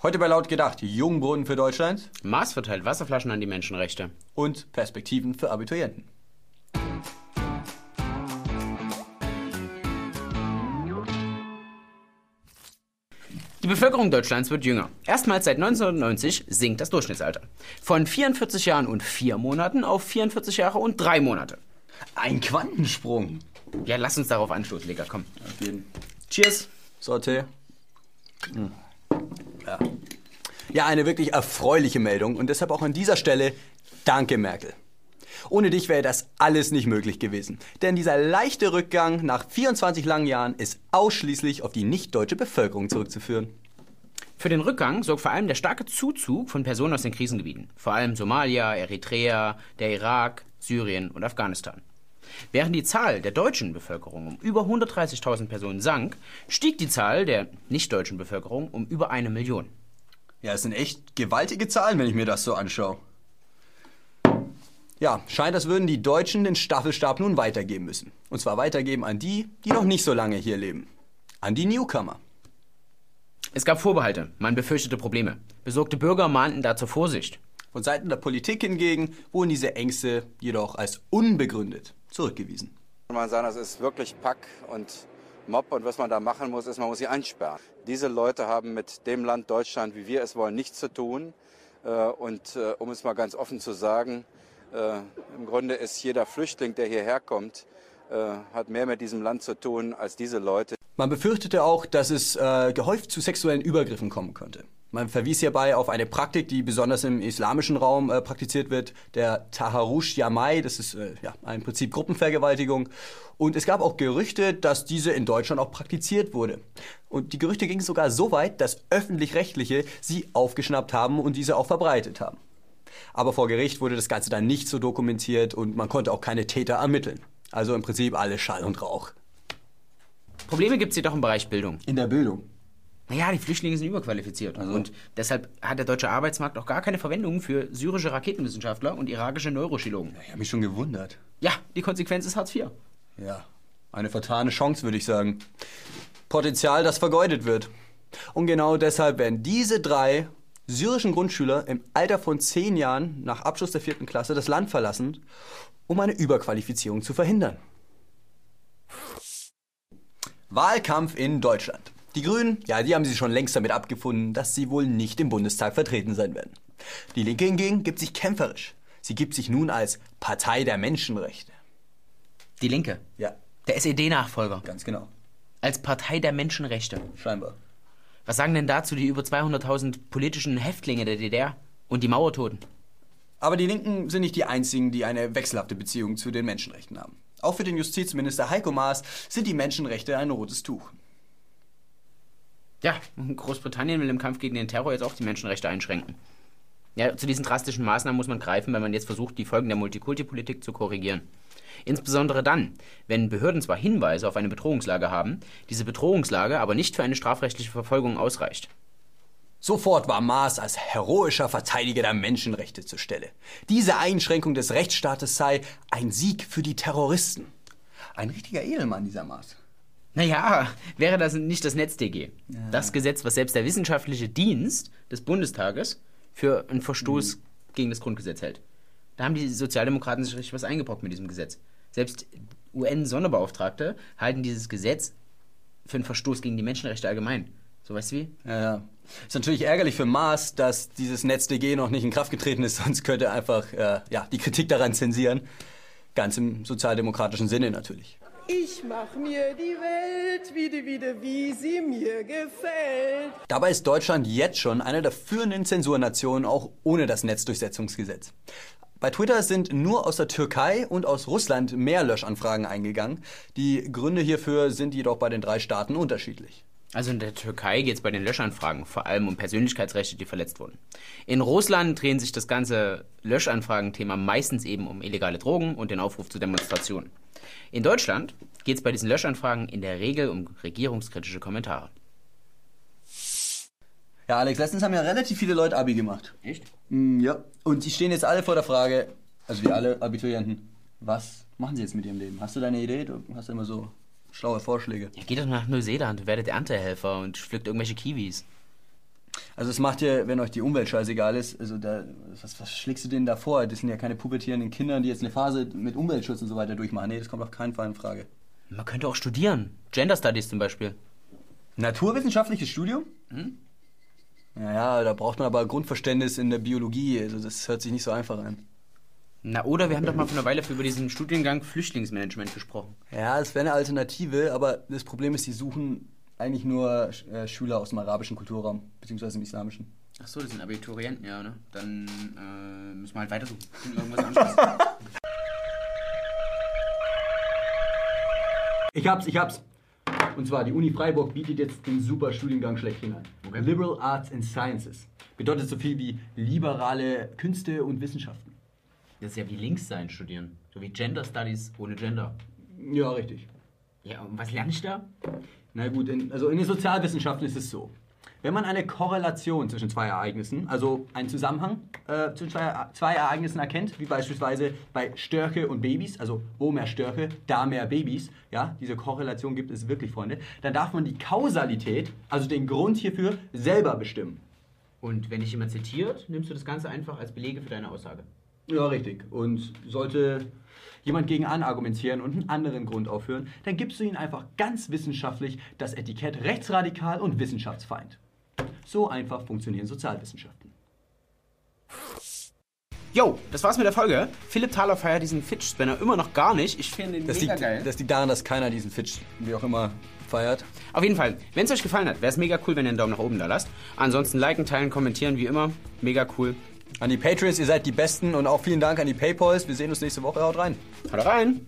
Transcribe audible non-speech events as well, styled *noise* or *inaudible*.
Heute bei Laut gedacht, Jungbrunnen für Deutschland Mars verteilt Wasserflaschen an die Menschenrechte. und Perspektiven für Abiturienten. Die Bevölkerung Deutschlands wird jünger. Erstmals seit 1990 sinkt das Durchschnittsalter. Von 44 Jahren und 4 Monaten auf 44 Jahre und 3 Monate. Ein Quantensprung. Ja, lass uns darauf anstoßen, Digga, komm. Auf jeden. Cheers. Sorte. Ja. ja, eine wirklich erfreuliche Meldung und deshalb auch an dieser Stelle Danke, Merkel. Ohne dich wäre das alles nicht möglich gewesen. Denn dieser leichte Rückgang nach 24 langen Jahren ist ausschließlich auf die nicht-deutsche Bevölkerung zurückzuführen. Für den Rückgang sorgt vor allem der starke Zuzug von Personen aus den Krisengebieten. Vor allem Somalia, Eritrea, der Irak, Syrien und Afghanistan. Während die Zahl der deutschen Bevölkerung um über 130.000 Personen sank, stieg die Zahl der nicht-deutschen Bevölkerung um über eine Million. Ja, es sind echt gewaltige Zahlen, wenn ich mir das so anschaue. Ja, scheint, als würden die Deutschen den Staffelstab nun weitergeben müssen. Und zwar weitergeben an die, die noch nicht so lange hier leben. An die Newcomer. Es gab Vorbehalte, man befürchtete Probleme. Besorgte Bürger mahnten da zur Vorsicht. Von Seiten der Politik hingegen wurden diese Ängste jedoch als unbegründet zurückgewiesen. Kann man sagen, das ist wirklich Pack und Mob und was man da machen muss, ist, man muss sie einsperren. Diese Leute haben mit dem Land Deutschland, wie wir es wollen, nichts zu tun. Äh, Und äh, um es mal ganz offen zu sagen, äh, im Grunde ist jeder Flüchtling, der hierher kommt, hat mehr mit diesem Land zu tun als diese Leute. Man befürchtete auch, dass es gehäuft zu sexuellen Übergriffen kommen könnte. Man verwies hierbei auf eine Praktik, die besonders im islamischen Raum äh, praktiziert wird, der Taharush Yamai. Das ist äh, ja, im Prinzip Gruppenvergewaltigung. Und es gab auch Gerüchte, dass diese in Deutschland auch praktiziert wurde. Und die Gerüchte gingen sogar so weit, dass öffentlich-rechtliche sie aufgeschnappt haben und diese auch verbreitet haben. Aber vor Gericht wurde das Ganze dann nicht so dokumentiert und man konnte auch keine Täter ermitteln. Also im Prinzip alles Schall und Rauch. Probleme gibt es jedoch im Bereich Bildung. In der Bildung. Naja, die Flüchtlinge sind überqualifiziert. Und deshalb hat der deutsche Arbeitsmarkt auch gar keine Verwendung für syrische Raketenwissenschaftler und irakische Neurochirurgen. Ich habe mich schon gewundert. Ja, die Konsequenz ist Hartz IV. Ja, eine vertane Chance, würde ich sagen. Potenzial, das vergeudet wird. Und genau deshalb werden diese drei syrischen Grundschüler im Alter von zehn Jahren nach Abschluss der vierten Klasse das Land verlassen, um eine Überqualifizierung zu verhindern. Wahlkampf in Deutschland. Die Grünen, ja, die haben sich schon längst damit abgefunden, dass sie wohl nicht im Bundestag vertreten sein werden. Die Linke hingegen gibt sich kämpferisch. Sie gibt sich nun als Partei der Menschenrechte. Die Linke. Ja, Der SED-Nachfolger. ganz genau. Als Partei der Menschenrechte. Scheinbar. Was sagen denn dazu die über 200.000 politischen Häftlinge der DDR und die Mauertoten? Aber die Linken sind nicht die einzigen, die eine wechselhafte Beziehung zu den Menschenrechten haben. Auch für den Justizminister Heiko Maas sind die Menschenrechte ein rotes Tuch. Ja, Großbritannien will im Kampf gegen den Terror jetzt auch die Menschenrechte einschränken. Ja, zu diesen drastischen Maßnahmen muss man greifen, wenn man jetzt versucht, die Folgen der Multikulti-Politik zu korrigieren. Insbesondere dann, wenn Behörden zwar Hinweise auf eine Bedrohungslage haben, diese Bedrohungslage aber nicht für eine strafrechtliche Verfolgung ausreicht. Sofort war Maas als heroischer Verteidiger der Menschenrechte zur Stelle. Diese Einschränkung des Rechtsstaates sei ein Sieg für die Terroristen. Ein richtiger Edelmann, dieser Maas. Naja, wäre das nicht das NetzDG? Das Gesetz, was selbst der wissenschaftliche Dienst des Bundestages für einen Verstoß gegen das Grundgesetz hält. Da haben die Sozialdemokraten sich richtig was eingebrockt mit diesem Gesetz. Selbst UN-Sonderbeauftragte halten dieses Gesetz für einen Verstoß gegen die Menschenrechte allgemein. So weißt du wie? Ja, ja. Ist natürlich ärgerlich für Maas, dass dieses NetzDG noch nicht in Kraft getreten ist, *laughs* sonst könnte er einfach äh, ja, die Kritik daran zensieren. Ganz im sozialdemokratischen Sinne natürlich. Ich mach mir die Welt wieder, wieder, wie sie mir gefällt. Dabei ist Deutschland jetzt schon eine der führenden Zensurnationen, auch ohne das Netzdurchsetzungsgesetz. Bei Twitter sind nur aus der Türkei und aus Russland mehr Löschanfragen eingegangen. Die Gründe hierfür sind jedoch bei den drei Staaten unterschiedlich. Also in der Türkei geht es bei den Löschanfragen vor allem um Persönlichkeitsrechte, die verletzt wurden. In Russland drehen sich das ganze Löschanfragen-Thema meistens eben um illegale Drogen und den Aufruf zu Demonstrationen. In Deutschland geht es bei diesen Löschanfragen in der Regel um regierungskritische Kommentare. Ja, Alex, letztens haben ja relativ viele Leute Abi gemacht. Echt? Mm, ja. Und die stehen jetzt alle vor der Frage, also wie alle Abiturienten, was machen sie jetzt mit ihrem Leben? Hast du deine Idee? Du hast ja immer so schlaue Vorschläge. Ja, geht doch nach Neuseeland, werdet Erntehelfer und pflückt irgendwelche Kiwis. Also es macht ja, wenn euch die Umwelt scheißegal ist, also da, was, was schlägst du denen da vor? Das sind ja keine pubertierenden Kinder, die jetzt eine Phase mit Umweltschutz und so weiter durchmachen. Nee, das kommt auf keinen Fall in Frage. Man könnte auch studieren. Gender Studies zum Beispiel. Naturwissenschaftliches Studium? Hm? Naja, da braucht man aber Grundverständnis in der Biologie. Also das hört sich nicht so einfach an. Na, oder wir haben doch mal vor einer Weile über diesen Studiengang Flüchtlingsmanagement gesprochen. Ja, das wäre eine Alternative, aber das Problem ist, die suchen eigentlich nur äh, Schüler aus dem arabischen Kulturraum, beziehungsweise im islamischen. Ach so, das sind Abiturienten, ja, ne? Dann äh, müssen wir halt weitersuchen. Irgendwas anderes. *laughs* ich hab's, ich hab's. Und zwar, die Uni Freiburg bietet jetzt den super Studiengang schlechthin an. Okay. Liberal Arts and Sciences. Bedeutet so viel wie liberale Künste und Wissenschaften. Das ist ja wie links sein studieren. So wie Gender Studies ohne Gender. Ja, richtig. Ja, und was lerne ich da? Na gut, in, also in den Sozialwissenschaften ist es so. Wenn man eine Korrelation zwischen zwei Ereignissen, also einen Zusammenhang äh, zwischen zwei, zwei, Ereignissen erkennt, wie beispielsweise bei Störche und Babys, also wo mehr Störche, da mehr Babys, ja, diese Korrelation gibt es wirklich, Freunde, dann darf man die Kausalität, also den Grund hierfür, selber bestimmen. Und wenn dich jemand zitiert, nimmst du das Ganze einfach als Belege für deine Aussage. Ja, richtig. Und sollte jemand gegen anargumentieren und einen anderen Grund aufführen, dann gibst du ihnen einfach ganz wissenschaftlich das Etikett rechtsradikal und wissenschaftsfeind. So einfach funktionieren Sozialwissenschaften. Jo, das war's mit der Folge. Philipp Thaler feiert diesen Fidget-Spinner immer noch gar nicht. Ich finde ihn das mega liegt, geil. Das liegt daran, dass keiner diesen Fidget, wie auch immer, feiert. Auf jeden Fall, wenn es euch gefallen hat, wäre es mega cool, wenn ihr einen Daumen nach oben da lasst. Ansonsten liken, teilen, kommentieren, wie immer. Mega cool. An die Patreons, ihr seid die Besten und auch vielen Dank an die Paypals. Wir sehen uns nächste Woche. Haut rein. Haut rein.